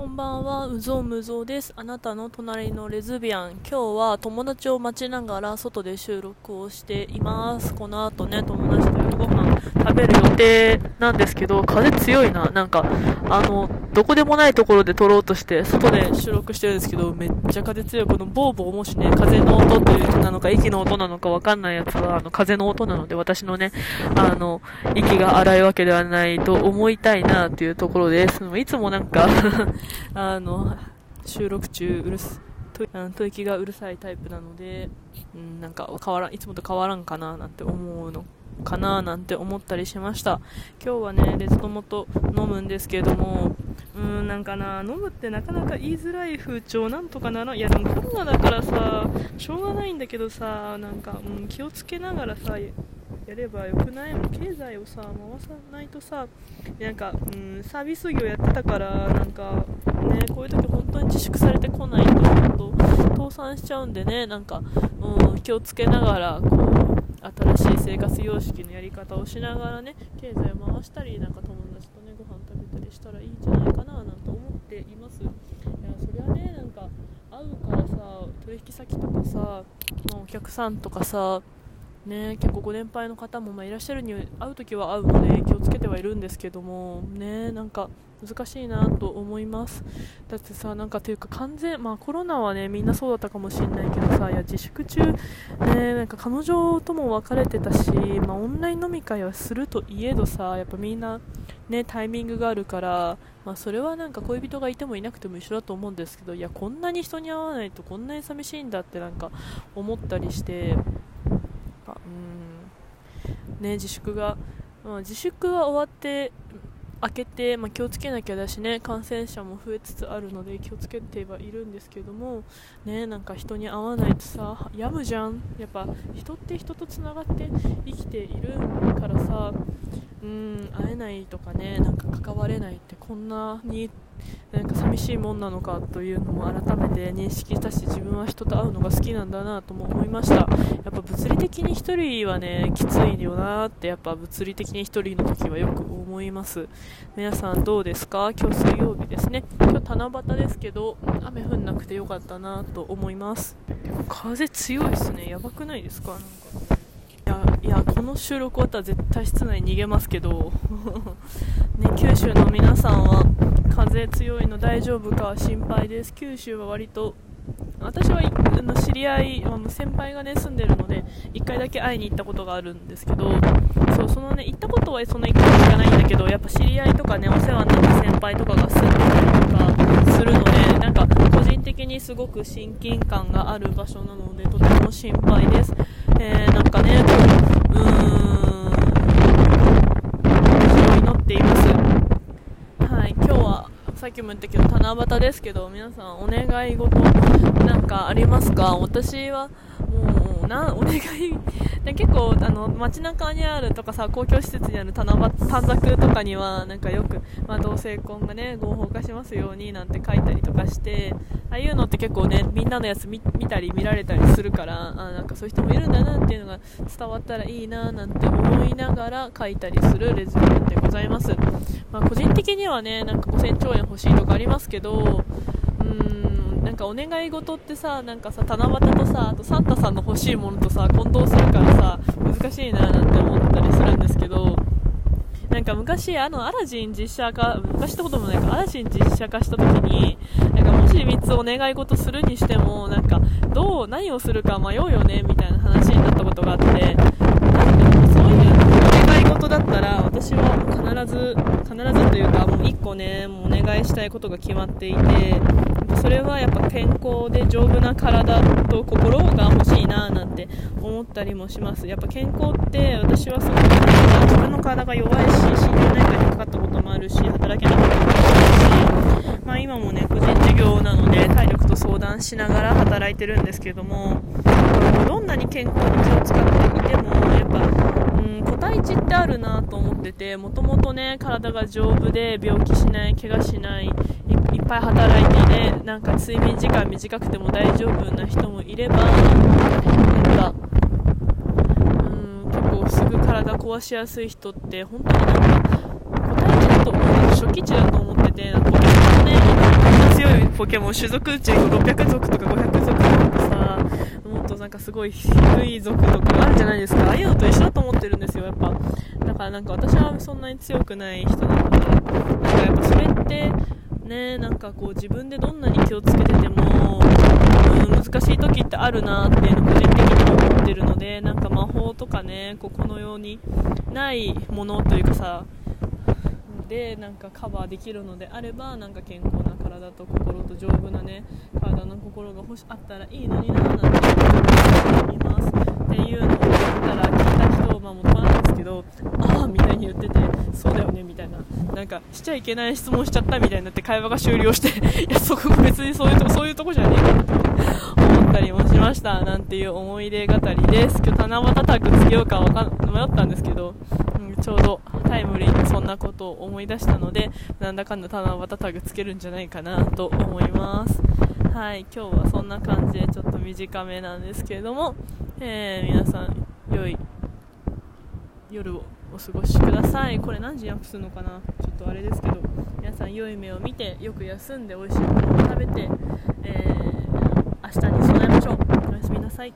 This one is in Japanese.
こんばんは、うぞうむぞうです。あなたの隣のレズビアン。今日は友達を待ちながら外で収録をしています。この後ね、友達と夜ご飯食べる予定なんですけど、風強いな。なんか、あの、どこでもないところで撮ろうとして、外で収録してるんですけど、めっちゃ風強い。このボーボーもしね、風の音という人なのか、息の音なのかわかんないやつは、あの、風の音なので、私のね、あの、息が荒いわけではないと思いたいなっていうところです。いつもなんか あの、収録中うるす、あの吐息がうるさいタイプなので、うん、なんか変わらん、いつもと変わらんかななんて思うのかななんて思ったりしました。今日はね、レズトモと飲むんですけれども、うん、なんかな、飲むってなかなか言いづらい風潮なんとかなら。いや、でもコロナだからさ、しょうがないんだけどさ、なんか、うん、気をつけながらさ、やればよくない？も経済をさ回さないとさなんか、うん、サービス業やってたからなんかねこういう時本当に自粛されてこないと本当倒産しちゃうんでねなんか、うん、気をつけながらこう新しい生活様式のやり方をしながらね経済を回したりなんか友達とねご飯食べたりしたらいいんじゃないかななんて思っています。いやそれはねなんか会うからさ取引先とかさ、まあ、お客さんとかさね、結構ご年配の方もまいらっしゃるに会う時は会うので気をつけてはいるんですけどもねなんか難しいなと思います。だってさなんかというか完全まあコロナはねみんなそうだったかもしれないけどさいや自粛中ねなんか彼女とも別れてたしまあオンライン飲み会はするといえどさやっぱみんなねタイミングがあるからまあそれはなんか恋人がいてもいなくても一緒だと思うんですけどいやこんなに人に会わないとこんなに寂しいんだってなんか思ったりしてうんね、自粛が、まあ、自粛は終わって明けて、まあ、気をつけなきゃだしね感染者も増えつつあるので気をつけてはいるんですけどもねなんか人に会わないとさ病むじゃん。やっぱ人って人とつながって生きているからさうん会えないとかねなんか関われないってこんなになんか寂しいもんなのかというのも改めて認識したし自分は人と会うのが好きなんだなとも思いました。やっぱ物理的に1人はねきついよなってやっぱ物理的に1人の時はよく思います。皆さんどうですか？今日水曜日ですね。今日七夕ですけど雨降んなくてよかったなと思います。風強いですね。やばくないですか？なんか。いやこの収録終わったら絶対室内に逃げますけど、ね、九州の皆さんは風強いの大丈夫か心配です。九州は割と私はあの知り合い、先輩がね住んでるので1回だけ会いに行ったことがあるんですけど。そうそのね行ったことはそんな1回しかないんだけどやっぱ知り合いとかねお世話になった先輩とかが住んでたりとかするのでなんか個人的にすごく親近感がある場所なのでとても心配です、えー、なんかね祈っていますはい今日はさっきも言ったけど七夕ですけど皆さんお願い事なんかありますか？私はな お願い。結構あの街中にあるとかさ公共施設にある短冊とかにはなんかよく、まあ、同性婚がね合法化しますようになんて書いたりとかしてああいうのって結構ねみんなのやつ見たり見られたりするからあなんかそういう人もいるんだなっていうのが伝わったらいいななんて思いながら書いたりするレズビアンでございます、まあ、個人的にはねなんか5000兆円欲しいとかありますけどうーんなんかお願い事ってさなんかさ七夕とさあとサンタさんの欲しいものとさ混同するからさ難しいななんて思ったりするんですけどなんか昔あのアラジン実写化昔ってこともないかアラジン実写化した時になんかもし3つお願い事するにしてもなんかどう何をするか迷うよねみたいな話になったことがあってなんでそういうお願い事だったら私は必ず必ずというかもう1個ねもお願いしたいことが決まっていてそれはやっぱ健康で丈夫な体と心が欲しいななんて思ったりもします。やっぱ健康って私はすごく自分の体が弱いし心療内科にかかったこともあるし働けなかったこともあるし、まあ、今もね個人事業なので体力と相談しながら働いてるんですけどもどんなに健康に気を使っていてもやっぱうん個体値ってあるなと思っててもともとね体が丈夫で病気しない怪我しないいっぱい働いてねなんか睡眠時間短くても大丈夫な人もいればなんかうん結構すぐ体壊しやすい人って本当になんか個体値だと思う初期値だと思っててなんか子供のねポケモン種族うち600族とか500族とかなんかすごい低い族とかあるじゃないですか。ああいうのと一緒だと思ってるんですよ。やっぱ。だからなんか私はそんなに強くない人なので。なんかやっぱそれってねなんかこう自分でどんなに気をつけてても、うん、難しい時ってあるなっていうの個人的に思ってるのでなんか魔法とかねここのようにないものというかさでなんかカバーできるのであればなんか健康な体と心と丈夫なね体の心が欲しあったらいいのにななんて思います。っていうのを言ったら聞いた人まあ元なんですけどああみたいに言っててそうだよねみたいな。なんかしちゃいけない質問しちゃったみたいになって会話が終了していやそこ別にそういうとこそういうとこじゃねえかって思ったりもしましたなんていう思い出語りです。今日七夕タグつけようかか迷ったんですけど、ちょうどタイムリーにそんなことを思い出したのでなんだかんだ七夕タグつけるんじゃないかなと思います。はい今日はそんな感じでちょっと短めなんですけれども、えー、皆さん良い夜をお過ごしください。これ何時にアップするのかな？ちょっとあれですけど皆さん良い目を見てよく休んで美味しいものを食べて、えー、明日に備えましょう。おやすみなさい。